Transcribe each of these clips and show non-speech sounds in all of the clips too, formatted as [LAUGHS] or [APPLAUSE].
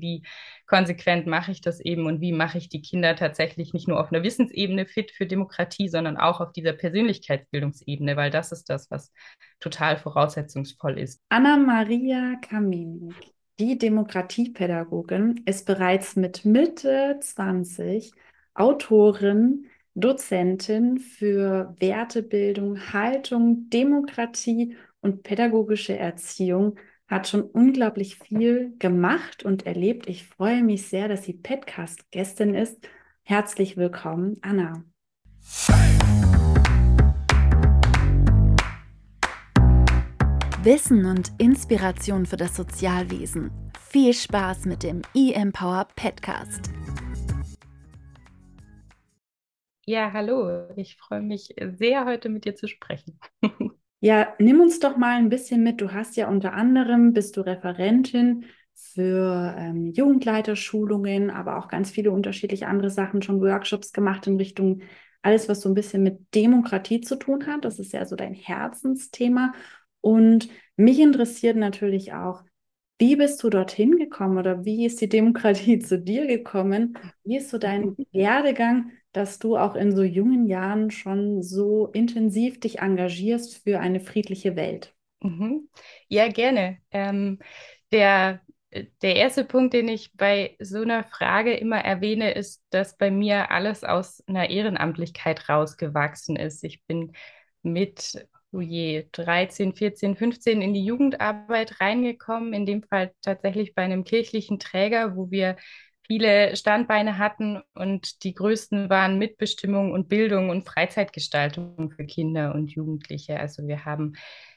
wie konsequent mache ich das eben und wie mache ich die Kinder tatsächlich nicht nur auf einer Wissensebene fit für Demokratie, sondern auch auf dieser Persönlichkeitsbildungsebene, weil das ist das, was total voraussetzungsvoll ist. Anna-Maria Kaminik, die Demokratiepädagogin, ist bereits mit Mitte 20 Autorin, Dozentin für Wertebildung, Haltung, Demokratie und pädagogische Erziehung hat schon unglaublich viel gemacht und erlebt. Ich freue mich sehr, dass sie Podcast-Gästin ist. Herzlich willkommen, Anna. Wissen und Inspiration für das Sozialwesen. Viel Spaß mit dem eMpower Podcast. Ja, hallo. Ich freue mich sehr, heute mit dir zu sprechen. [LAUGHS] Ja, nimm uns doch mal ein bisschen mit. Du hast ja unter anderem, bist du Referentin für ähm, Jugendleiterschulungen, aber auch ganz viele unterschiedliche andere Sachen, schon Workshops gemacht in Richtung alles, was so ein bisschen mit Demokratie zu tun hat. Das ist ja so dein Herzensthema. Und mich interessiert natürlich auch, wie bist du dorthin gekommen oder wie ist die Demokratie [LAUGHS] zu dir gekommen? Wie ist so dein Werdegang? dass du auch in so jungen Jahren schon so intensiv dich engagierst für eine friedliche Welt. Mhm. Ja, gerne. Ähm, der, der erste Punkt, den ich bei so einer Frage immer erwähne, ist, dass bei mir alles aus einer Ehrenamtlichkeit rausgewachsen ist. Ich bin mit oh je, 13, 14, 15 in die Jugendarbeit reingekommen, in dem Fall tatsächlich bei einem kirchlichen Träger, wo wir viele Standbeine hatten und die größten waren Mitbestimmung und Bildung und Freizeitgestaltung für Kinder und Jugendliche. Also wir haben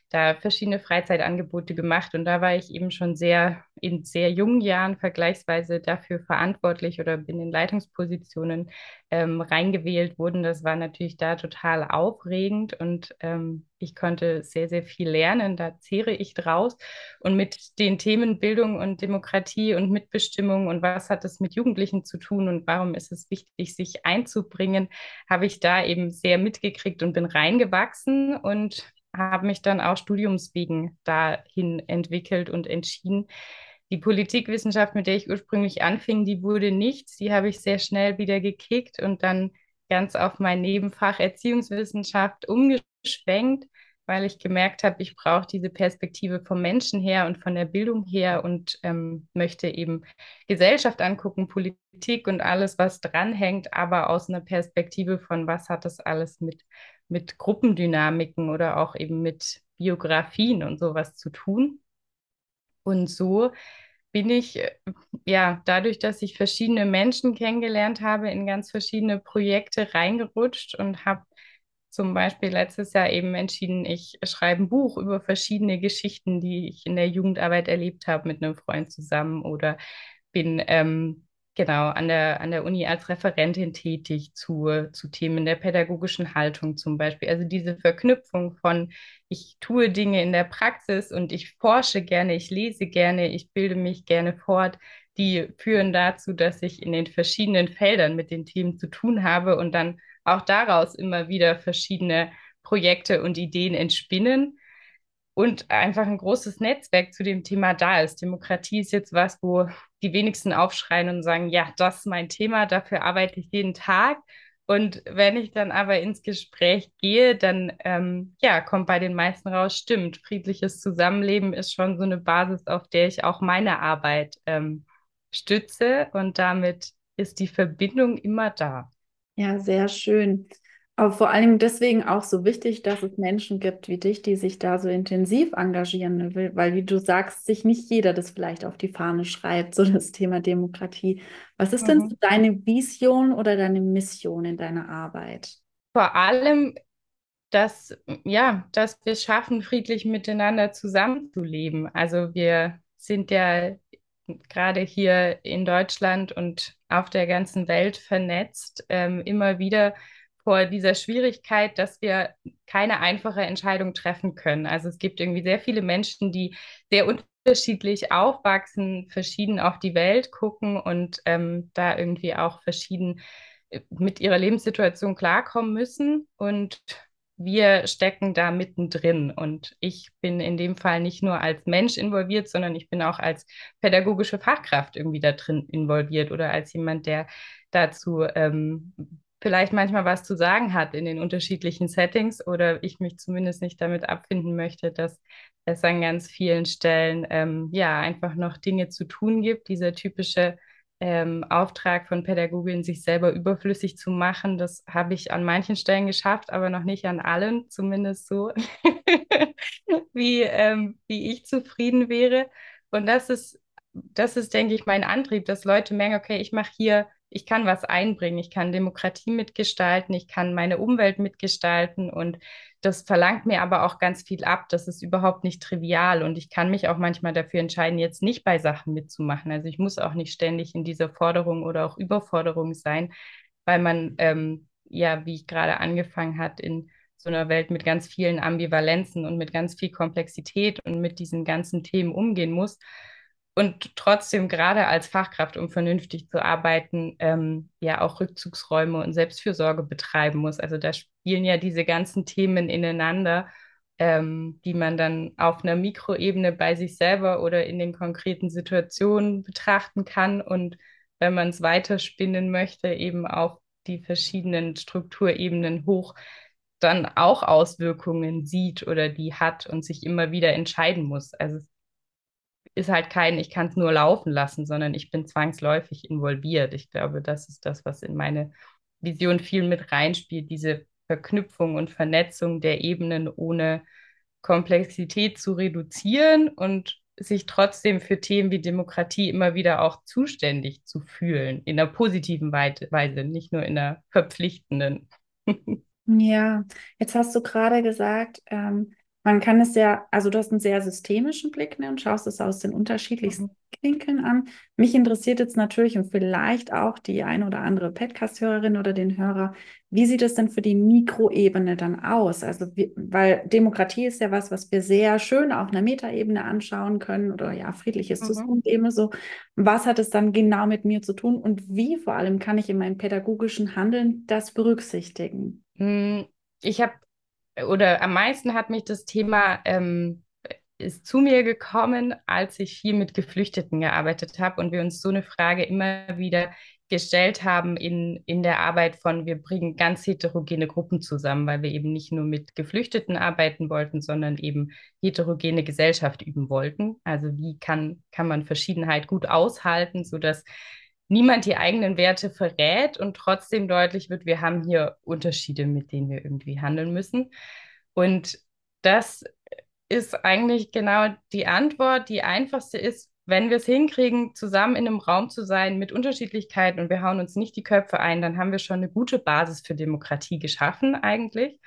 da verschiedene Freizeitangebote gemacht und da war ich eben schon sehr in sehr jungen Jahren vergleichsweise dafür verantwortlich oder bin in Leitungspositionen ähm, reingewählt worden. Das war natürlich da total aufregend und ähm, ich konnte sehr, sehr viel lernen. Da zehre ich draus. Und mit den Themen Bildung und Demokratie und Mitbestimmung und was hat es mit Jugendlichen zu tun und warum ist es wichtig, sich einzubringen, habe ich da eben sehr mitgekriegt und bin reingewachsen und habe mich dann auch studiumswegen dahin entwickelt und entschieden. Die Politikwissenschaft, mit der ich ursprünglich anfing, die wurde nichts. Die habe ich sehr schnell wieder gekickt und dann ganz auf mein Nebenfach Erziehungswissenschaft umgeschwenkt, weil ich gemerkt habe, ich brauche diese Perspektive vom Menschen her und von der Bildung her und ähm, möchte eben Gesellschaft angucken, Politik und alles, was dranhängt, aber aus einer Perspektive von, was hat das alles mit mit Gruppendynamiken oder auch eben mit Biografien und sowas zu tun. Und so bin ich, äh, ja, dadurch, dass ich verschiedene Menschen kennengelernt habe, in ganz verschiedene Projekte reingerutscht und habe zum Beispiel letztes Jahr eben entschieden, ich schreibe ein Buch über verschiedene Geschichten, die ich in der Jugendarbeit erlebt habe mit einem Freund zusammen oder bin ähm, genau an der, an der Uni als Referentin tätig zu, zu Themen der pädagogischen Haltung zum Beispiel. Also diese Verknüpfung von, ich tue Dinge in der Praxis und ich forsche gerne, ich lese gerne, ich bilde mich gerne fort, die führen dazu, dass ich in den verschiedenen Feldern mit den Themen zu tun habe und dann auch daraus immer wieder verschiedene Projekte und Ideen entspinnen und einfach ein großes Netzwerk zu dem Thema da ist. Demokratie ist jetzt was, wo die wenigsten aufschreien und sagen, ja, das ist mein Thema, dafür arbeite ich jeden Tag. Und wenn ich dann aber ins Gespräch gehe, dann ähm, ja, kommt bei den meisten raus, stimmt, friedliches Zusammenleben ist schon so eine Basis, auf der ich auch meine Arbeit ähm, stütze und damit ist die Verbindung immer da. Ja, sehr schön. Aber vor allem deswegen auch so wichtig, dass es Menschen gibt wie dich, die sich da so intensiv engagieren, ne? weil wie du sagst, sich nicht jeder das vielleicht auf die Fahne schreibt, [LAUGHS] so das Thema Demokratie. Was ist mhm. denn so deine Vision oder deine Mission in deiner Arbeit? Vor allem, dass, ja, dass wir es schaffen, friedlich miteinander zusammenzuleben. Also wir sind ja gerade hier in Deutschland und auf der ganzen Welt vernetzt, ähm, immer wieder vor dieser Schwierigkeit, dass wir keine einfache Entscheidung treffen können. Also es gibt irgendwie sehr viele Menschen, die sehr unterschiedlich aufwachsen, verschieden auf die Welt gucken und ähm, da irgendwie auch verschieden äh, mit ihrer Lebenssituation klarkommen müssen. Und wir stecken da mittendrin. Und ich bin in dem Fall nicht nur als Mensch involviert, sondern ich bin auch als pädagogische Fachkraft irgendwie da drin involviert oder als jemand, der dazu ähm, vielleicht manchmal was zu sagen hat in den unterschiedlichen Settings oder ich mich zumindest nicht damit abfinden möchte, dass es an ganz vielen Stellen ähm, ja einfach noch Dinge zu tun gibt. Dieser typische ähm, Auftrag von Pädagogin, sich selber überflüssig zu machen. Das habe ich an manchen Stellen geschafft, aber noch nicht an allen, zumindest so, [LAUGHS] wie, ähm, wie ich zufrieden wäre. Und das ist, das ist, denke ich, mein Antrieb, dass Leute merken, okay, ich mache hier, ich kann was einbringen, ich kann Demokratie mitgestalten, ich kann meine Umwelt mitgestalten und das verlangt mir aber auch ganz viel ab. Das ist überhaupt nicht trivial und ich kann mich auch manchmal dafür entscheiden, jetzt nicht bei Sachen mitzumachen. Also ich muss auch nicht ständig in dieser Forderung oder auch Überforderung sein, weil man ähm, ja, wie ich gerade angefangen hat, in so einer Welt mit ganz vielen Ambivalenzen und mit ganz viel Komplexität und mit diesen ganzen Themen umgehen muss und trotzdem gerade als Fachkraft, um vernünftig zu arbeiten, ähm, ja auch Rückzugsräume und Selbstfürsorge betreiben muss. Also da spielen ja diese ganzen Themen ineinander, ähm, die man dann auf einer Mikroebene bei sich selber oder in den konkreten Situationen betrachten kann und wenn man es weiterspinnen möchte, eben auf die verschiedenen Strukturebenen hoch dann auch Auswirkungen sieht oder die hat und sich immer wieder entscheiden muss. Also ist halt kein, ich kann es nur laufen lassen, sondern ich bin zwangsläufig involviert. Ich glaube, das ist das, was in meine Vision viel mit reinspielt, diese Verknüpfung und Vernetzung der Ebenen ohne Komplexität zu reduzieren und sich trotzdem für Themen wie Demokratie immer wieder auch zuständig zu fühlen, in einer positiven Weise, nicht nur in einer verpflichtenden. [LAUGHS] Ja, jetzt hast du gerade gesagt, ähm, man kann es ja, also du hast einen sehr systemischen Blick ne, und schaust es aus den unterschiedlichsten mhm. Winkeln an. Mich interessiert jetzt natürlich und vielleicht auch die ein oder andere Podcast-Hörerin oder den Hörer, wie sieht es denn für die Mikroebene dann aus? Also, wie, weil Demokratie ist ja was, was wir sehr schön auf einer Metaebene anschauen können oder ja, friedliches mhm. Zusammenleben so. Was hat es dann genau mit mir zu tun und wie vor allem kann ich in meinem pädagogischen Handeln das berücksichtigen? Hm, ich habe oder am meisten hat mich das Thema ähm, ist zu mir gekommen, als ich viel mit Geflüchteten gearbeitet habe und wir uns so eine Frage immer wieder gestellt haben in, in der Arbeit von, wir bringen ganz heterogene Gruppen zusammen, weil wir eben nicht nur mit Geflüchteten arbeiten wollten, sondern eben heterogene Gesellschaft üben wollten. Also wie kann, kann man Verschiedenheit gut aushalten, sodass niemand die eigenen Werte verrät und trotzdem deutlich wird, wir haben hier Unterschiede, mit denen wir irgendwie handeln müssen. Und das ist eigentlich genau die Antwort. Die einfachste ist, wenn wir es hinkriegen, zusammen in einem Raum zu sein mit Unterschiedlichkeiten und wir hauen uns nicht die Köpfe ein, dann haben wir schon eine gute Basis für Demokratie geschaffen eigentlich.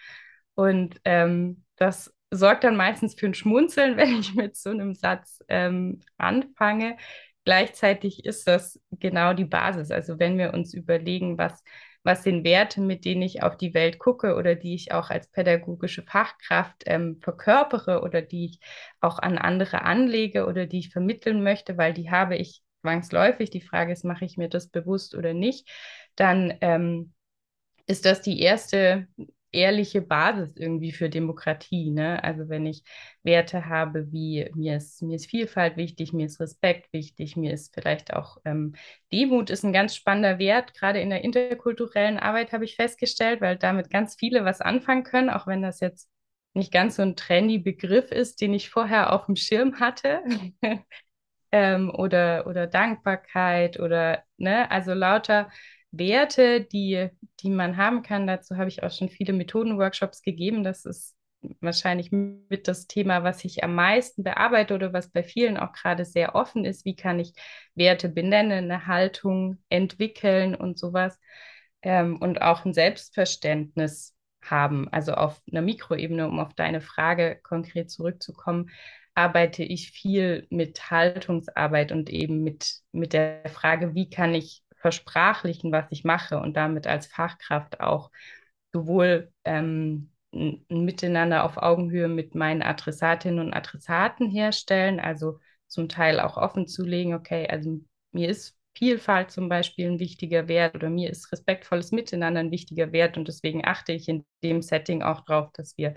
Und ähm, das sorgt dann meistens für ein Schmunzeln, [LAUGHS] wenn ich mit so einem Satz ähm, anfange gleichzeitig ist das genau die Basis. Also wenn wir uns überlegen, was, was sind Werte, mit denen ich auf die Welt gucke oder die ich auch als pädagogische Fachkraft ähm, verkörpere oder die ich auch an andere anlege oder die ich vermitteln möchte, weil die habe ich zwangsläufig. Die Frage ist, mache ich mir das bewusst oder nicht? Dann ähm, ist das die erste ehrliche Basis irgendwie für Demokratie. Ne? Also wenn ich Werte habe wie mir ist, mir ist Vielfalt wichtig, mir ist Respekt wichtig, mir ist vielleicht auch ähm, Demut ist ein ganz spannender Wert. Gerade in der interkulturellen Arbeit habe ich festgestellt, weil damit ganz viele was anfangen können, auch wenn das jetzt nicht ganz so ein trendy Begriff ist, den ich vorher auf dem Schirm hatte. [LAUGHS] ähm, oder, oder Dankbarkeit oder, ne, also lauter Werte, die, die man haben kann. Dazu habe ich auch schon viele Methodenworkshops gegeben. Das ist wahrscheinlich mit das Thema, was ich am meisten bearbeite oder was bei vielen auch gerade sehr offen ist. Wie kann ich Werte benennen, eine Haltung entwickeln und sowas ähm, und auch ein Selbstverständnis haben. Also auf einer Mikroebene, um auf deine Frage konkret zurückzukommen, arbeite ich viel mit Haltungsarbeit und eben mit, mit der Frage, wie kann ich versprachlichen, was ich mache und damit als Fachkraft auch sowohl ähm, ein Miteinander auf Augenhöhe mit meinen Adressatinnen und Adressaten herstellen, also zum Teil auch offen zu legen, okay, also mir ist Vielfalt zum Beispiel ein wichtiger Wert oder mir ist respektvolles Miteinander ein wichtiger Wert und deswegen achte ich in dem Setting auch darauf, dass wir,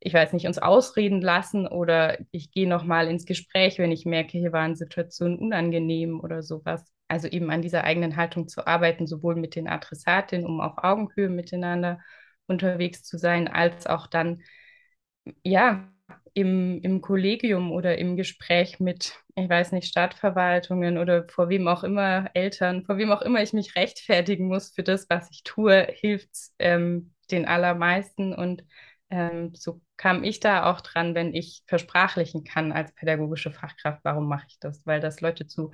ich weiß nicht, uns ausreden lassen oder ich gehe nochmal ins Gespräch, wenn ich merke, hier waren Situationen unangenehm oder sowas. Also eben an dieser eigenen Haltung zu arbeiten, sowohl mit den Adressatinnen, um auf Augenhöhe miteinander unterwegs zu sein, als auch dann, ja, im, im Kollegium oder im Gespräch mit, ich weiß nicht, Stadtverwaltungen oder vor wem auch immer, Eltern, vor wem auch immer ich mich rechtfertigen muss für das, was ich tue, hilft ähm, den allermeisten. Und ähm, so kam ich da auch dran, wenn ich versprachlichen kann als pädagogische Fachkraft, warum mache ich das? Weil das Leute zu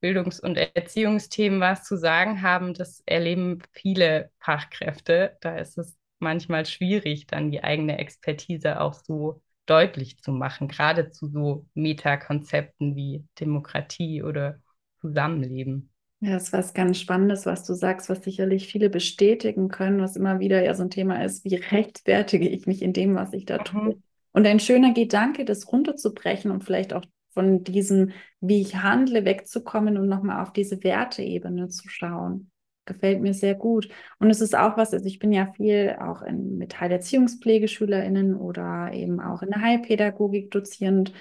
Bildungs- und Erziehungsthemen was zu sagen haben, das erleben viele Fachkräfte. Da ist es manchmal schwierig, dann die eigene Expertise auch so deutlich zu machen, gerade zu so Metakonzepten wie Demokratie oder Zusammenleben. Ja, das ist was ganz Spannendes, was du sagst, was sicherlich viele bestätigen können, was immer wieder ja so ein Thema ist, wie rechtfertige ich mich in dem, was ich da tue. Mhm. Und ein schöner Gedanke, das runterzubrechen und vielleicht auch von diesem, wie ich handle, wegzukommen und nochmal auf diese Werteebene zu schauen gefällt mir sehr gut. Und es ist auch was, also ich bin ja viel auch in, mit Heilerziehungspflegeschülerinnen oder eben auch in der Heilpädagogik dozierend.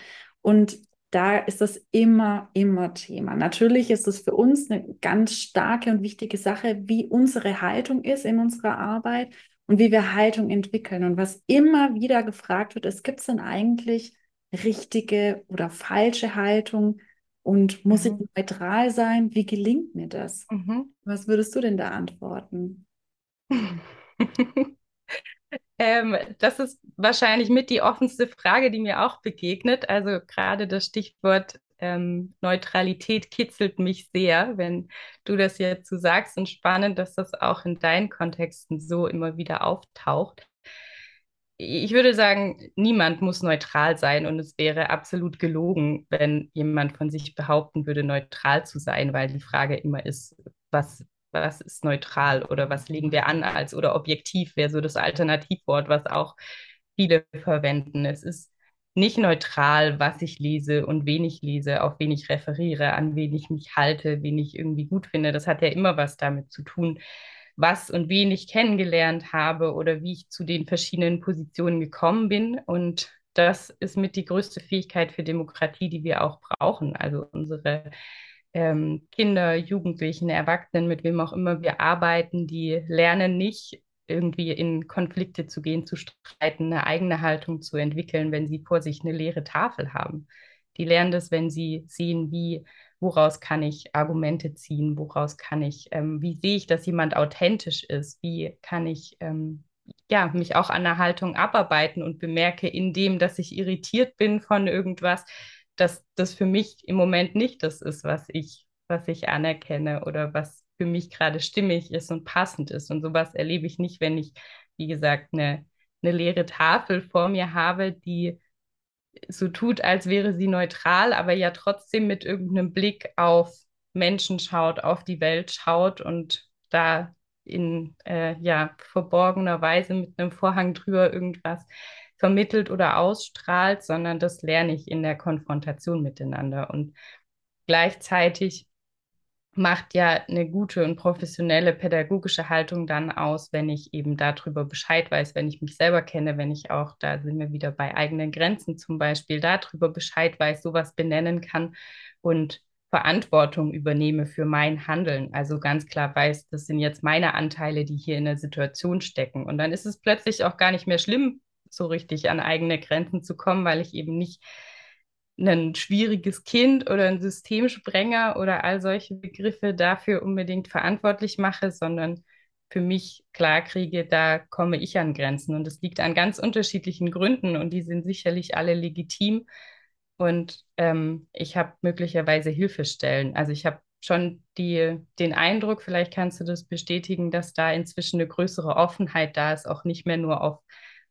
Und da ist das immer, immer Thema. Natürlich ist es für uns eine ganz starke und wichtige Sache, wie unsere Haltung ist in unserer Arbeit und wie wir Haltung entwickeln. Und was immer wieder gefragt wird, ist, gibt es denn eigentlich richtige oder falsche Haltung? Und muss mhm. ich neutral sein? Wie gelingt mir das? Mhm. Was würdest du denn da antworten? [LAUGHS] ähm, das ist wahrscheinlich mit die offenste Frage, die mir auch begegnet. Also gerade das Stichwort ähm, Neutralität kitzelt mich sehr, wenn du das jetzt so sagst. Und spannend, dass das auch in deinen Kontexten so immer wieder auftaucht ich würde sagen, niemand muss neutral sein und es wäre absolut gelogen, wenn jemand von sich behaupten würde, neutral zu sein, weil die Frage immer ist, was, was ist neutral oder was legen wir an als oder objektiv wäre so das Alternativwort, was auch viele verwenden. Es ist nicht neutral, was ich lese und wen ich lese, auf wen ich referiere, an wen ich mich halte, wen ich irgendwie gut finde. Das hat ja immer was damit zu tun, was und wen ich kennengelernt habe oder wie ich zu den verschiedenen Positionen gekommen bin. Und das ist mit die größte Fähigkeit für Demokratie, die wir auch brauchen. Also unsere ähm, Kinder, Jugendlichen, Erwachsenen, mit wem auch immer wir arbeiten, die lernen nicht irgendwie in Konflikte zu gehen, zu streiten, eine eigene Haltung zu entwickeln, wenn sie vor sich eine leere Tafel haben. Die lernen das, wenn sie sehen, wie woraus kann ich Argumente ziehen, woraus kann ich, ähm, wie sehe ich, dass jemand authentisch ist, wie kann ich ähm, ja, mich auch an der Haltung abarbeiten und bemerke in dass ich irritiert bin von irgendwas, dass das für mich im Moment nicht das ist, was ich, was ich anerkenne oder was für mich gerade stimmig ist und passend ist. Und sowas erlebe ich nicht, wenn ich, wie gesagt, eine, eine leere Tafel vor mir habe, die so tut, als wäre sie neutral, aber ja trotzdem mit irgendeinem Blick auf Menschen schaut, auf die Welt schaut und da in äh, ja, verborgener Weise mit einem Vorhang drüber irgendwas vermittelt oder ausstrahlt, sondern das lerne ich in der Konfrontation miteinander. Und gleichzeitig macht ja eine gute und professionelle pädagogische Haltung dann aus, wenn ich eben darüber Bescheid weiß, wenn ich mich selber kenne, wenn ich auch, da sind wir wieder bei eigenen Grenzen zum Beispiel, darüber Bescheid weiß, sowas benennen kann und Verantwortung übernehme für mein Handeln. Also ganz klar weiß, das sind jetzt meine Anteile, die hier in der Situation stecken. Und dann ist es plötzlich auch gar nicht mehr schlimm, so richtig an eigene Grenzen zu kommen, weil ich eben nicht ein schwieriges Kind oder ein Systemsprenger oder all solche Begriffe dafür unbedingt verantwortlich mache, sondern für mich klar kriege, da komme ich an Grenzen. Und es liegt an ganz unterschiedlichen Gründen und die sind sicherlich alle legitim. Und ähm, ich habe möglicherweise Hilfestellen. Also ich habe schon die, den Eindruck, vielleicht kannst du das bestätigen, dass da inzwischen eine größere Offenheit da ist, auch nicht mehr nur auf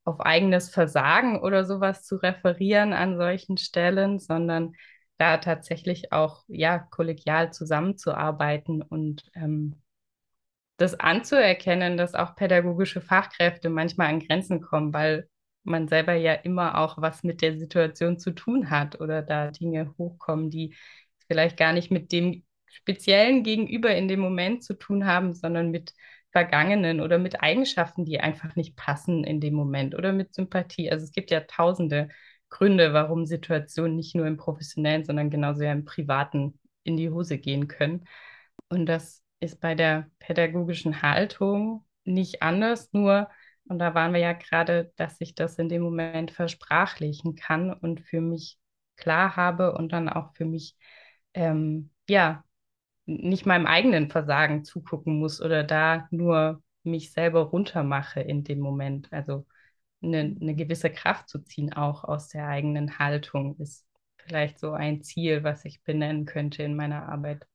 auf eigenes Versagen oder sowas zu referieren an solchen Stellen, sondern da tatsächlich auch ja kollegial zusammenzuarbeiten und ähm, das anzuerkennen, dass auch pädagogische Fachkräfte manchmal an Grenzen kommen, weil man selber ja immer auch was mit der Situation zu tun hat oder da Dinge hochkommen, die vielleicht gar nicht mit dem speziellen Gegenüber in dem Moment zu tun haben, sondern mit Vergangenen oder mit Eigenschaften, die einfach nicht passen in dem Moment oder mit Sympathie. Also es gibt ja tausende Gründe, warum Situationen nicht nur im professionellen, sondern genauso ja im privaten in die Hose gehen können. Und das ist bei der pädagogischen Haltung nicht anders, nur, und da waren wir ja gerade, dass ich das in dem Moment versprachlichen kann und für mich klar habe und dann auch für mich, ähm, ja, nicht meinem eigenen Versagen zugucken muss oder da nur mich selber runtermache in dem Moment. Also eine, eine gewisse Kraft zu ziehen, auch aus der eigenen Haltung, ist vielleicht so ein Ziel, was ich benennen könnte in meiner Arbeit.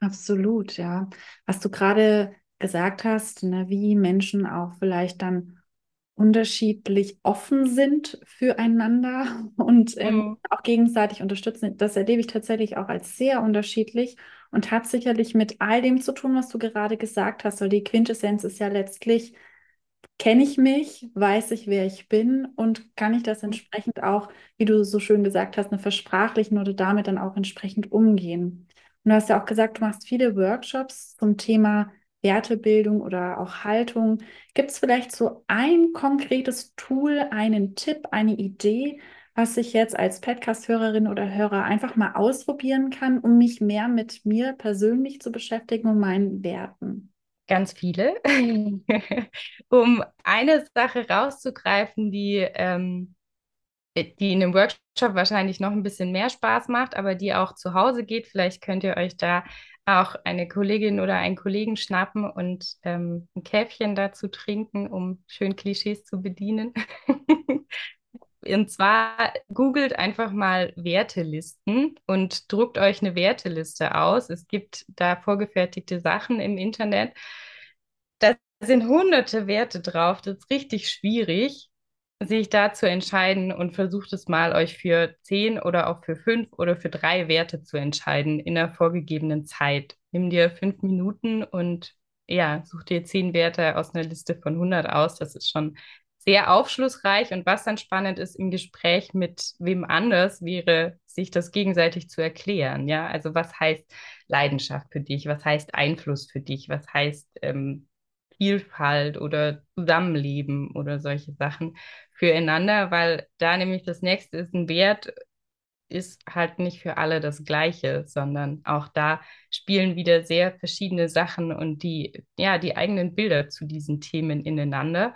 Absolut, ja. Was du gerade gesagt hast, ne, wie Menschen auch vielleicht dann unterschiedlich offen sind füreinander [LAUGHS] und ähm, mhm. auch gegenseitig unterstützen. Das erlebe ich tatsächlich auch als sehr unterschiedlich und hat sicherlich mit all dem zu tun, was du gerade gesagt hast. Weil die Quintessenz ist ja letztlich, kenne ich mich, weiß ich, wer ich bin und kann ich das mhm. entsprechend auch, wie du so schön gesagt hast, eine versprachlichen oder damit dann auch entsprechend umgehen. Und du hast ja auch gesagt, du machst viele Workshops zum Thema Wertebildung oder auch Haltung. Gibt es vielleicht so ein konkretes Tool, einen Tipp, eine Idee, was ich jetzt als Podcast-Hörerin oder Hörer einfach mal ausprobieren kann, um mich mehr mit mir persönlich zu beschäftigen und meinen Werten? Ganz viele. [LAUGHS] um eine Sache rauszugreifen, die, ähm, die in einem Workshop wahrscheinlich noch ein bisschen mehr Spaß macht, aber die auch zu Hause geht. Vielleicht könnt ihr euch da auch eine Kollegin oder einen Kollegen schnappen und ähm, ein Käffchen dazu trinken, um schön Klischees zu bedienen. [LAUGHS] und zwar googelt einfach mal Wertelisten und druckt euch eine Werteliste aus. Es gibt da vorgefertigte Sachen im Internet. Da sind hunderte Werte drauf. Das ist richtig schwierig sich da zu entscheiden und versucht es mal, euch für zehn oder auch für fünf oder für drei Werte zu entscheiden in der vorgegebenen Zeit. Nimm dir fünf Minuten und ja, such dir zehn Werte aus einer Liste von 100 aus. Das ist schon sehr aufschlussreich. Und was dann spannend ist im Gespräch mit wem anders, wäre, sich das gegenseitig zu erklären. Ja, also was heißt Leidenschaft für dich? Was heißt Einfluss für dich? Was heißt ähm, Vielfalt oder Zusammenleben oder solche Sachen füreinander, weil da nämlich das nächste ist, ein Wert ist halt nicht für alle das Gleiche, sondern auch da spielen wieder sehr verschiedene Sachen und die, ja, die eigenen Bilder zu diesen Themen ineinander.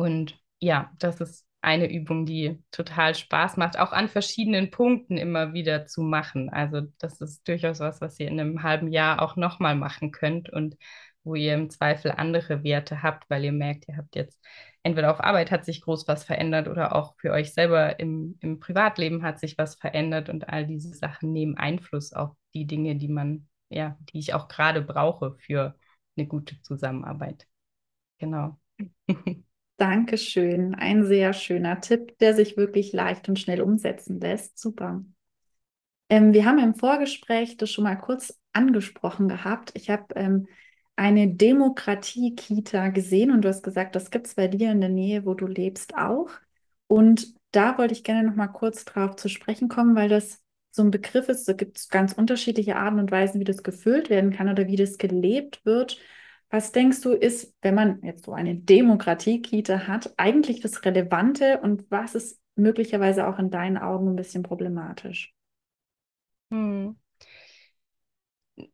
Und ja, das ist eine Übung, die total Spaß macht, auch an verschiedenen Punkten immer wieder zu machen. Also das ist durchaus was, was ihr in einem halben Jahr auch nochmal machen könnt und wo ihr im Zweifel andere Werte habt, weil ihr merkt, ihr habt jetzt entweder auf Arbeit hat sich groß was verändert oder auch für euch selber im, im Privatleben hat sich was verändert und all diese Sachen nehmen Einfluss auf die Dinge, die man, ja, die ich auch gerade brauche für eine gute Zusammenarbeit. Genau. [LAUGHS] Dankeschön. Ein sehr schöner Tipp, der sich wirklich leicht und schnell umsetzen lässt. Super. Ähm, wir haben im Vorgespräch das schon mal kurz angesprochen gehabt. Ich habe ähm, eine Demokratie-Kita gesehen und du hast gesagt, das gibt es bei dir in der Nähe, wo du lebst, auch. Und da wollte ich gerne noch mal kurz drauf zu sprechen kommen, weil das so ein Begriff ist. Da gibt es ganz unterschiedliche Arten und Weisen, wie das gefüllt werden kann oder wie das gelebt wird. Was denkst du, ist, wenn man jetzt so eine Demokratie-Kita hat, eigentlich das Relevante und was ist möglicherweise auch in deinen Augen ein bisschen problematisch? Hm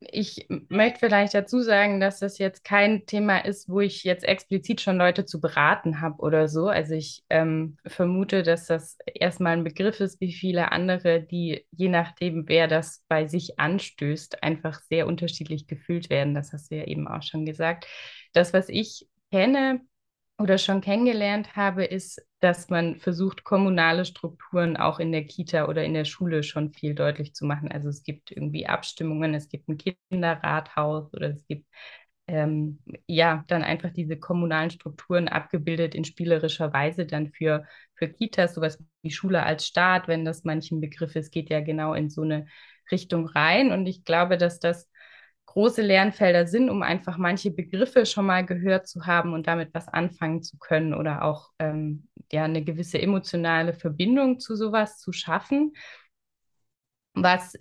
ich möchte vielleicht dazu sagen, dass das jetzt kein Thema ist, wo ich jetzt explizit schon Leute zu beraten habe oder so. Also ich ähm, vermute, dass das erstmal ein Begriff ist, wie viele andere, die je nachdem, wer das bei sich anstößt, einfach sehr unterschiedlich gefühlt werden. Das hast du ja eben auch schon gesagt. Das, was ich kenne, oder schon kennengelernt habe, ist, dass man versucht, kommunale Strukturen auch in der Kita oder in der Schule schon viel deutlich zu machen. Also es gibt irgendwie Abstimmungen, es gibt ein Kinderrathaus oder es gibt ähm, ja dann einfach diese kommunalen Strukturen abgebildet in spielerischer Weise dann für, für Kitas, sowas wie Schule als Staat, wenn das manchen Begriff ist, geht ja genau in so eine Richtung rein. Und ich glaube, dass das große Lernfelder sind, um einfach manche Begriffe schon mal gehört zu haben und damit was anfangen zu können oder auch ähm, ja, eine gewisse emotionale Verbindung zu sowas zu schaffen. Was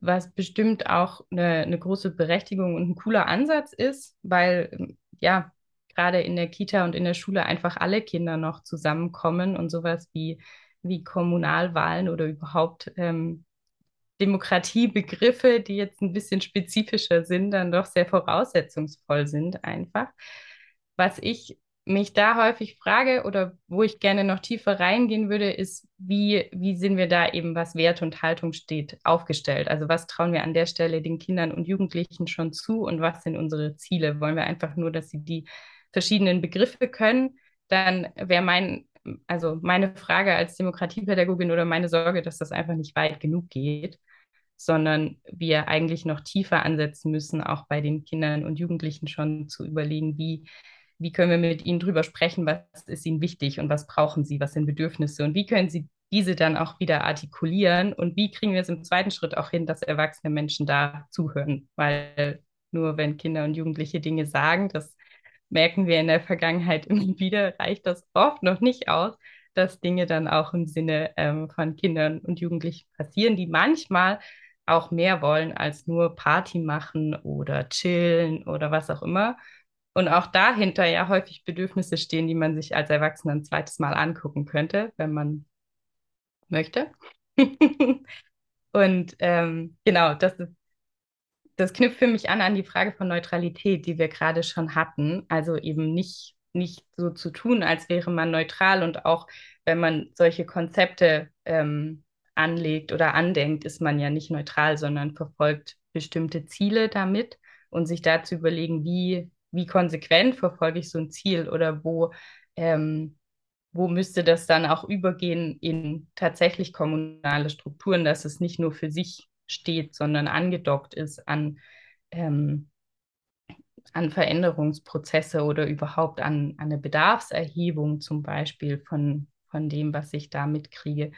was bestimmt auch eine, eine große Berechtigung und ein cooler Ansatz ist, weil ja, gerade in der Kita und in der Schule einfach alle Kinder noch zusammenkommen und sowas wie, wie Kommunalwahlen oder überhaupt ähm, Demokratiebegriffe, die jetzt ein bisschen spezifischer sind, dann doch sehr voraussetzungsvoll sind einfach. Was ich mich da häufig frage oder wo ich gerne noch tiefer reingehen würde, ist, wie, wie sind wir da eben, was Wert und Haltung steht, aufgestellt? Also was trauen wir an der Stelle den Kindern und Jugendlichen schon zu und was sind unsere Ziele? Wollen wir einfach nur, dass sie die verschiedenen Begriffe können? Dann wäre mein, also meine Frage als Demokratiepädagogin oder meine Sorge, dass das einfach nicht weit genug geht sondern wir eigentlich noch tiefer ansetzen müssen, auch bei den Kindern und Jugendlichen schon zu überlegen, wie, wie können wir mit ihnen drüber sprechen, was ist ihnen wichtig und was brauchen sie, was sind Bedürfnisse und wie können sie diese dann auch wieder artikulieren und wie kriegen wir es im zweiten Schritt auch hin, dass erwachsene Menschen da zuhören, weil nur wenn Kinder und Jugendliche Dinge sagen, das merken wir in der Vergangenheit [LAUGHS] immer wieder, reicht das oft noch nicht aus, dass Dinge dann auch im Sinne ähm, von Kindern und Jugendlichen passieren, die manchmal auch mehr wollen als nur Party machen oder chillen oder was auch immer. Und auch dahinter ja häufig Bedürfnisse stehen, die man sich als Erwachsener ein zweites Mal angucken könnte, wenn man möchte. [LAUGHS] Und ähm, genau, das ist, das knüpft für mich an an die Frage von Neutralität, die wir gerade schon hatten. Also eben nicht, nicht so zu tun, als wäre man neutral und auch wenn man solche Konzepte ähm, anlegt oder andenkt, ist man ja nicht neutral, sondern verfolgt bestimmte Ziele damit und sich da zu überlegen, wie, wie konsequent verfolge ich so ein Ziel oder wo, ähm, wo müsste das dann auch übergehen in tatsächlich kommunale Strukturen, dass es nicht nur für sich steht, sondern angedockt ist an, ähm, an Veränderungsprozesse oder überhaupt an, an eine Bedarfserhebung zum Beispiel von, von dem, was ich da mitkriege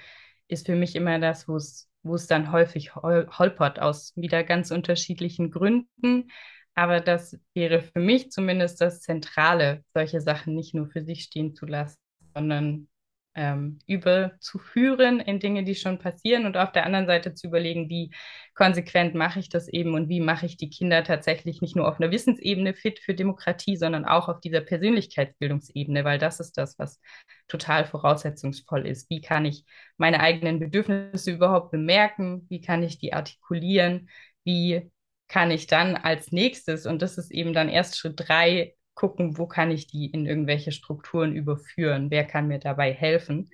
ist für mich immer das, wo es wo es dann häufig hol holpert aus wieder ganz unterschiedlichen Gründen. Aber das wäre für mich zumindest das Zentrale, solche Sachen nicht nur für sich stehen zu lassen, sondern ähm, überzuführen in Dinge, die schon passieren und auf der anderen Seite zu überlegen, wie konsequent mache ich das eben und wie mache ich die Kinder tatsächlich nicht nur auf einer Wissensebene fit für Demokratie, sondern auch auf dieser Persönlichkeitsbildungsebene, weil das ist das, was total voraussetzungsvoll ist. Wie kann ich meine eigenen Bedürfnisse überhaupt bemerken? Wie kann ich die artikulieren? Wie kann ich dann als nächstes, und das ist eben dann erst Schritt drei, gucken, wo kann ich die in irgendwelche Strukturen überführen, wer kann mir dabei helfen.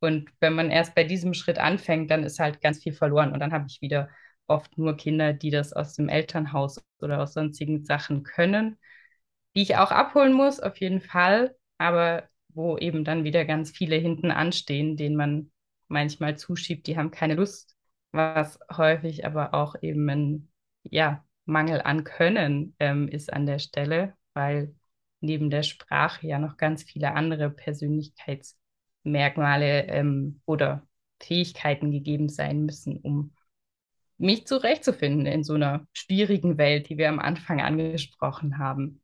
Und wenn man erst bei diesem Schritt anfängt, dann ist halt ganz viel verloren. Und dann habe ich wieder oft nur Kinder, die das aus dem Elternhaus oder aus sonstigen Sachen können, die ich auch abholen muss, auf jeden Fall, aber wo eben dann wieder ganz viele hinten anstehen, denen man manchmal zuschiebt, die haben keine Lust, was häufig aber auch eben ein ja, Mangel an Können ähm, ist an der Stelle, weil neben der Sprache ja noch ganz viele andere Persönlichkeitsmerkmale ähm, oder Fähigkeiten gegeben sein müssen, um mich zurechtzufinden in so einer schwierigen Welt, die wir am Anfang angesprochen haben.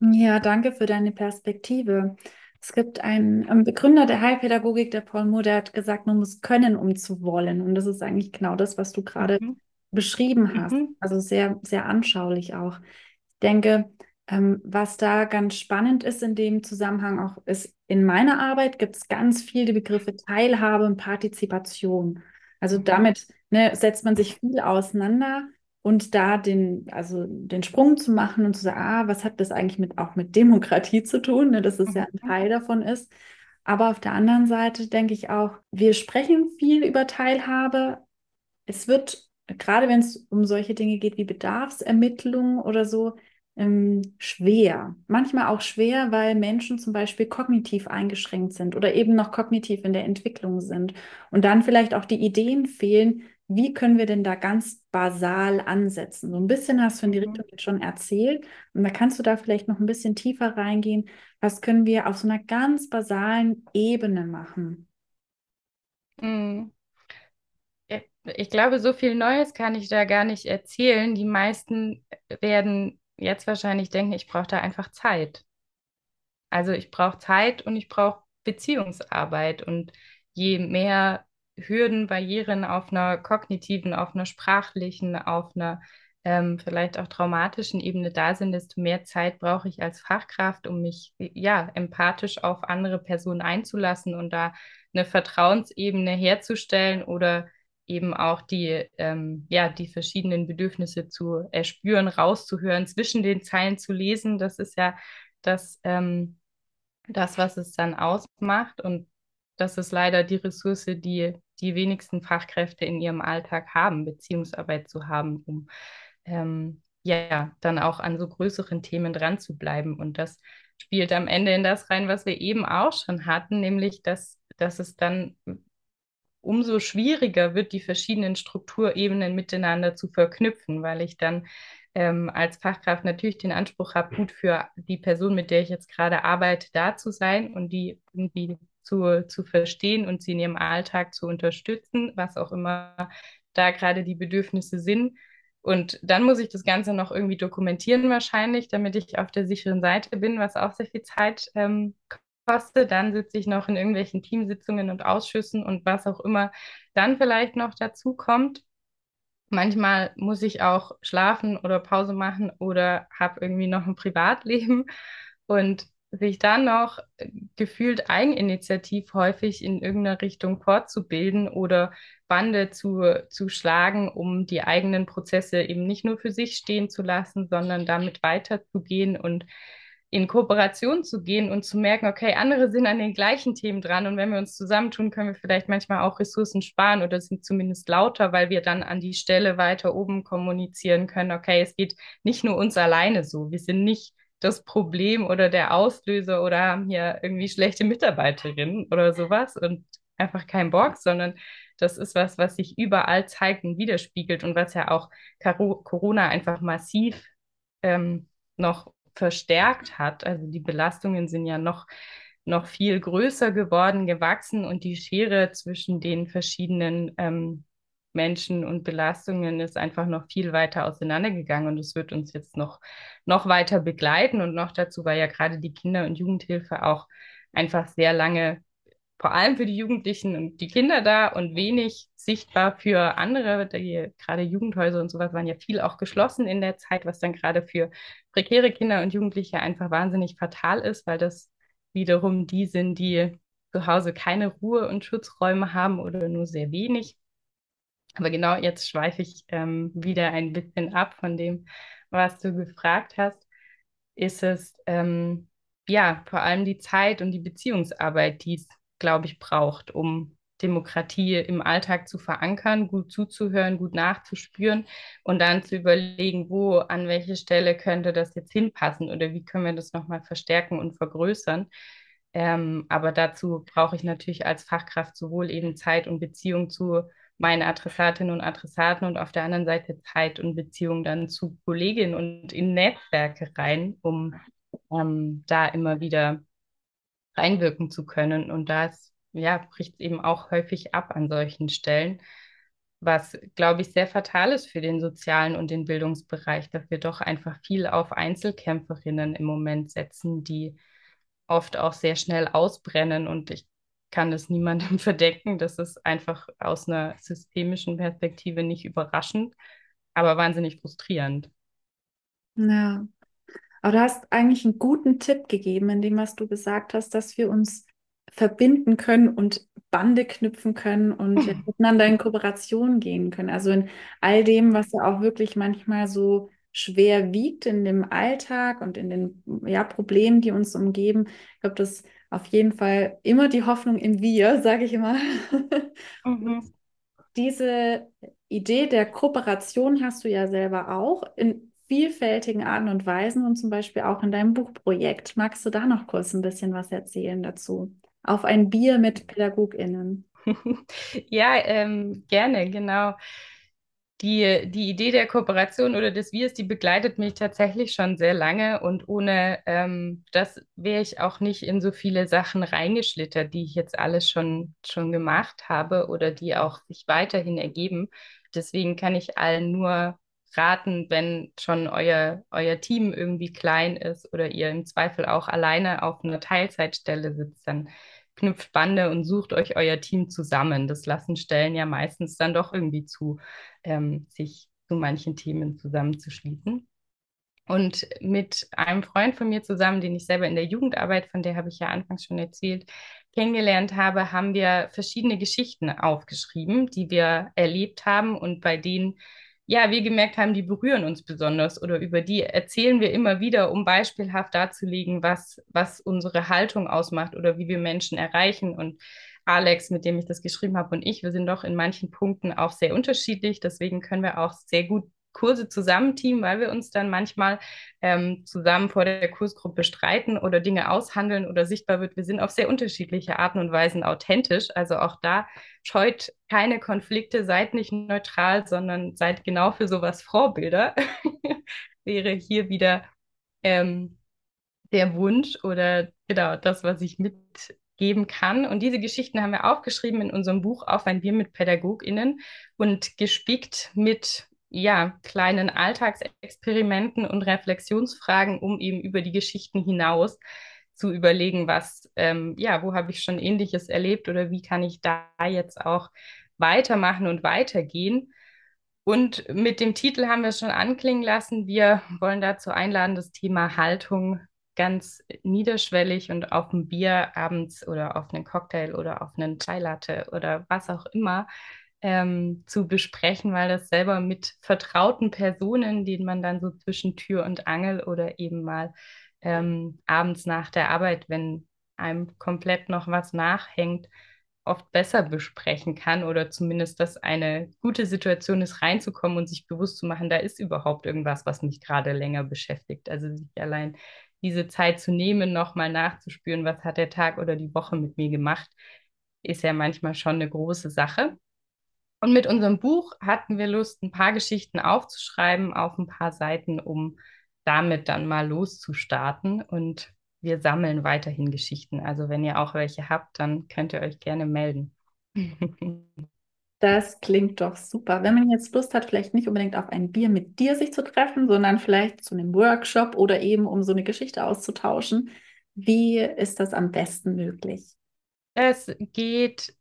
Ja, danke für deine Perspektive. Es gibt einen Begründer der Heilpädagogik, der Paul Moore, der hat gesagt, man muss können, um zu wollen. Und das ist eigentlich genau das, was du gerade mhm. beschrieben hast. Mhm. Also sehr, sehr anschaulich auch. Ich denke, ähm, was da ganz spannend ist in dem Zusammenhang auch ist, in meiner Arbeit gibt es ganz viel die Begriffe Teilhabe und Partizipation. Also mhm. damit ne, setzt man sich viel auseinander und da den, also den Sprung zu machen und zu sagen, ah, was hat das eigentlich mit, auch mit Demokratie zu tun, ne, dass es ja ein mhm. Teil davon ist. Aber auf der anderen Seite denke ich auch, wir sprechen viel über Teilhabe. Es wird, gerade wenn es um solche Dinge geht wie Bedarfsermittlung oder so, ähm, schwer. Manchmal auch schwer, weil Menschen zum Beispiel kognitiv eingeschränkt sind oder eben noch kognitiv in der Entwicklung sind und dann vielleicht auch die Ideen fehlen, wie können wir denn da ganz basal ansetzen? So ein bisschen hast du in die mhm. Richtung jetzt schon erzählt und da kannst du da vielleicht noch ein bisschen tiefer reingehen. Was können wir auf so einer ganz basalen Ebene machen? Mhm. Ich glaube, so viel Neues kann ich da gar nicht erzählen. Die meisten werden jetzt wahrscheinlich denken, ich brauche da einfach Zeit. Also ich brauche Zeit und ich brauche Beziehungsarbeit. Und je mehr Hürden, Barrieren auf einer kognitiven, auf einer sprachlichen, auf einer ähm, vielleicht auch traumatischen Ebene da sind, desto mehr Zeit brauche ich als Fachkraft, um mich ja empathisch auf andere Personen einzulassen und da eine Vertrauensebene herzustellen oder eben auch die, ähm, ja, die verschiedenen Bedürfnisse zu erspüren, rauszuhören, zwischen den Zeilen zu lesen. Das ist ja das, ähm, das, was es dann ausmacht. Und das ist leider die Ressource, die die wenigsten Fachkräfte in ihrem Alltag haben, Beziehungsarbeit zu haben, um ähm, ja dann auch an so größeren Themen dran zu bleiben. Und das spielt am Ende in das rein, was wir eben auch schon hatten, nämlich dass, dass es dann umso schwieriger wird, die verschiedenen Strukturebenen miteinander zu verknüpfen, weil ich dann ähm, als Fachkraft natürlich den Anspruch habe, gut für die Person, mit der ich jetzt gerade arbeite, da zu sein und die irgendwie zu, zu verstehen und sie in ihrem Alltag zu unterstützen, was auch immer da gerade die Bedürfnisse sind. Und dann muss ich das Ganze noch irgendwie dokumentieren wahrscheinlich, damit ich auf der sicheren Seite bin, was auch sehr viel Zeit ähm, kostet. Dann sitze ich noch in irgendwelchen Teamsitzungen und Ausschüssen und was auch immer dann vielleicht noch dazu kommt. Manchmal muss ich auch schlafen oder Pause machen oder habe irgendwie noch ein Privatleben [LAUGHS] und sich dann noch gefühlt eigeninitiativ häufig in irgendeiner Richtung fortzubilden oder Bande zu, zu schlagen, um die eigenen Prozesse eben nicht nur für sich stehen zu lassen, sondern damit weiterzugehen und in Kooperation zu gehen und zu merken, okay, andere sind an den gleichen Themen dran und wenn wir uns zusammentun, können wir vielleicht manchmal auch Ressourcen sparen oder sind zumindest lauter, weil wir dann an die Stelle weiter oben kommunizieren können, okay, es geht nicht nur uns alleine so, wir sind nicht das Problem oder der Auslöser oder haben hier irgendwie schlechte Mitarbeiterinnen oder sowas und einfach kein Bock, sondern das ist was, was sich überall zeigt und widerspiegelt und was ja auch Corona einfach massiv ähm, noch verstärkt hat. Also die Belastungen sind ja noch, noch viel größer geworden, gewachsen und die Schere zwischen den verschiedenen ähm, Menschen und Belastungen ist einfach noch viel weiter auseinandergegangen und es wird uns jetzt noch, noch weiter begleiten. Und noch dazu war ja gerade die Kinder- und Jugendhilfe auch einfach sehr lange vor allem für die Jugendlichen und die Kinder da und wenig sichtbar für andere. Die, gerade Jugendhäuser und sowas waren ja viel auch geschlossen in der Zeit, was dann gerade für prekäre Kinder und Jugendliche einfach wahnsinnig fatal ist, weil das wiederum die sind, die zu Hause keine Ruhe und Schutzräume haben oder nur sehr wenig. Aber genau jetzt schweife ich ähm, wieder ein bisschen ab von dem, was du gefragt hast. Ist es ähm, ja vor allem die Zeit und die Beziehungsarbeit, die es glaube ich, braucht, um Demokratie im Alltag zu verankern, gut zuzuhören, gut nachzuspüren und dann zu überlegen, wo, an welche Stelle könnte das jetzt hinpassen oder wie können wir das nochmal verstärken und vergrößern. Ähm, aber dazu brauche ich natürlich als Fachkraft sowohl eben Zeit und Beziehung zu meinen Adressatinnen und Adressaten und auf der anderen Seite Zeit und Beziehung dann zu Kolleginnen und in Netzwerke rein, um ähm, da immer wieder reinwirken zu können. Und das ja, bricht eben auch häufig ab an solchen Stellen, was, glaube ich, sehr fatal ist für den sozialen und den Bildungsbereich, dass wir doch einfach viel auf Einzelkämpferinnen im Moment setzen, die oft auch sehr schnell ausbrennen. Und ich kann das niemandem [LAUGHS] verdecken. Das ist einfach aus einer systemischen Perspektive nicht überraschend, aber wahnsinnig frustrierend. Ja, aber du hast eigentlich einen guten Tipp gegeben, in dem, was du gesagt hast, dass wir uns verbinden können und Bande knüpfen können und ja, miteinander in Kooperation gehen können. Also in all dem, was ja auch wirklich manchmal so schwer wiegt in dem Alltag und in den ja, Problemen, die uns umgeben. Ich glaube, das ist auf jeden Fall immer die Hoffnung im Wir, [LAUGHS] sage ich immer. Mhm. Diese Idee der Kooperation hast du ja selber auch in vielfältigen Arten und Weisen und zum Beispiel auch in deinem Buchprojekt. Magst du da noch kurz ein bisschen was erzählen dazu? Auf ein Bier mit PädagogInnen. [LAUGHS] ja, ähm, gerne, genau. Die, die Idee der Kooperation oder des Wirs, die begleitet mich tatsächlich schon sehr lange und ohne ähm, das wäre ich auch nicht in so viele Sachen reingeschlittert, die ich jetzt alles schon, schon gemacht habe oder die auch sich weiterhin ergeben. Deswegen kann ich allen nur raten, wenn schon euer, euer Team irgendwie klein ist oder ihr im Zweifel auch alleine auf einer Teilzeitstelle sitzt, dann knüpft Bande und sucht euch euer Team zusammen. Das lassen Stellen ja meistens dann doch irgendwie zu, ähm, sich zu manchen Themen zusammenzuschließen. Und mit einem Freund von mir zusammen, den ich selber in der Jugendarbeit, von der habe ich ja anfangs schon erzählt, kennengelernt habe, haben wir verschiedene Geschichten aufgeschrieben, die wir erlebt haben und bei denen ja, wir gemerkt haben, die berühren uns besonders oder über die erzählen wir immer wieder, um beispielhaft darzulegen, was, was unsere Haltung ausmacht oder wie wir Menschen erreichen. Und Alex, mit dem ich das geschrieben habe, und ich, wir sind doch in manchen Punkten auch sehr unterschiedlich. Deswegen können wir auch sehr gut Kurse zusammen teamen, weil wir uns dann manchmal ähm, zusammen vor der Kursgruppe streiten oder Dinge aushandeln oder sichtbar wird, wir sind auf sehr unterschiedliche Arten und Weisen authentisch. Also auch da scheut keine Konflikte, seid nicht neutral, sondern seid genau für sowas Vorbilder. [LAUGHS] Wäre hier wieder ähm, der Wunsch oder genau das, was ich mitgeben kann. Und diese Geschichten haben wir aufgeschrieben in unserem Buch Auf ein Bier mit PädagogInnen und gespickt mit ja, kleinen Alltagsexperimenten und Reflexionsfragen, um eben über die Geschichten hinaus zu überlegen, was, ähm, ja, wo habe ich schon Ähnliches erlebt oder wie kann ich da jetzt auch weitermachen und weitergehen. Und mit dem Titel haben wir es schon anklingen lassen. Wir wollen dazu einladen, das Thema Haltung ganz niederschwellig und auf ein Bier abends oder auf einen Cocktail oder auf einen Chai Latte oder was auch immer ähm, zu besprechen, weil das selber mit vertrauten Personen, denen man dann so zwischen Tür und Angel oder eben mal ähm, abends nach der Arbeit, wenn einem komplett noch was nachhängt, oft besser besprechen kann oder zumindest, dass eine gute Situation ist, reinzukommen und sich bewusst zu machen, da ist überhaupt irgendwas, was mich gerade länger beschäftigt. Also sich allein diese Zeit zu nehmen, nochmal nachzuspüren, was hat der Tag oder die Woche mit mir gemacht, ist ja manchmal schon eine große Sache. Und mit unserem Buch hatten wir Lust, ein paar Geschichten aufzuschreiben auf ein paar Seiten, um damit dann mal loszustarten. Und wir sammeln weiterhin Geschichten. Also wenn ihr auch welche habt, dann könnt ihr euch gerne melden. Das klingt doch super. Wenn man jetzt Lust hat, vielleicht nicht unbedingt auf ein Bier mit dir sich zu treffen, sondern vielleicht zu einem Workshop oder eben um so eine Geschichte auszutauschen, wie ist das am besten möglich? Es geht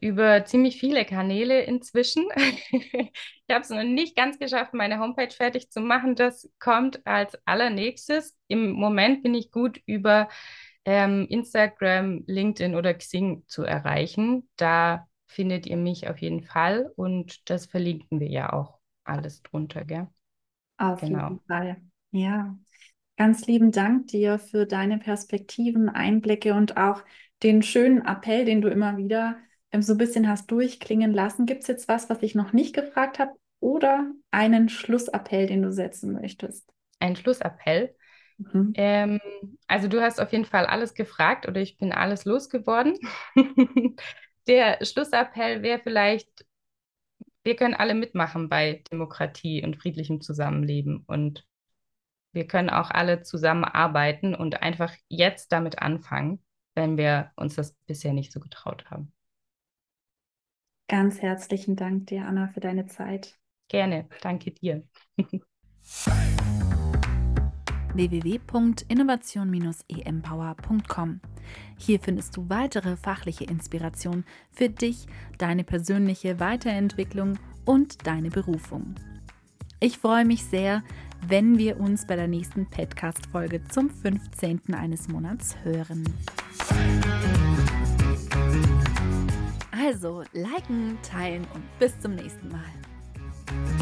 über ziemlich viele Kanäle inzwischen. [LAUGHS] ich habe es noch nicht ganz geschafft, meine Homepage fertig zu machen. Das kommt als allernächstes. Im Moment bin ich gut über ähm, Instagram, LinkedIn oder Xing zu erreichen. Da findet ihr mich auf jeden Fall und das verlinken wir ja auch alles drunter, gell? Auf genau. jeden Fall. Ja. Ganz lieben Dank dir für deine Perspektiven, Einblicke und auch den schönen Appell, den du immer wieder so ein bisschen hast durchklingen lassen. Gibt es jetzt was, was ich noch nicht gefragt habe oder einen Schlussappell, den du setzen möchtest? Ein Schlussappell. Mhm. Ähm, also du hast auf jeden Fall alles gefragt oder ich bin alles losgeworden. [LAUGHS] Der Schlussappell wäre vielleicht, wir können alle mitmachen bei Demokratie und friedlichem Zusammenleben und wir können auch alle zusammenarbeiten und einfach jetzt damit anfangen, wenn wir uns das bisher nicht so getraut haben. Ganz herzlichen Dank dir, Anna, für deine Zeit. Gerne, danke dir. [LAUGHS] www.innovation-empower.com. Hier findest du weitere fachliche Inspiration für dich, deine persönliche Weiterentwicklung und deine Berufung. Ich freue mich sehr, wenn wir uns bei der nächsten Podcast-Folge zum 15. eines Monats hören. Also liken, teilen und bis zum nächsten Mal.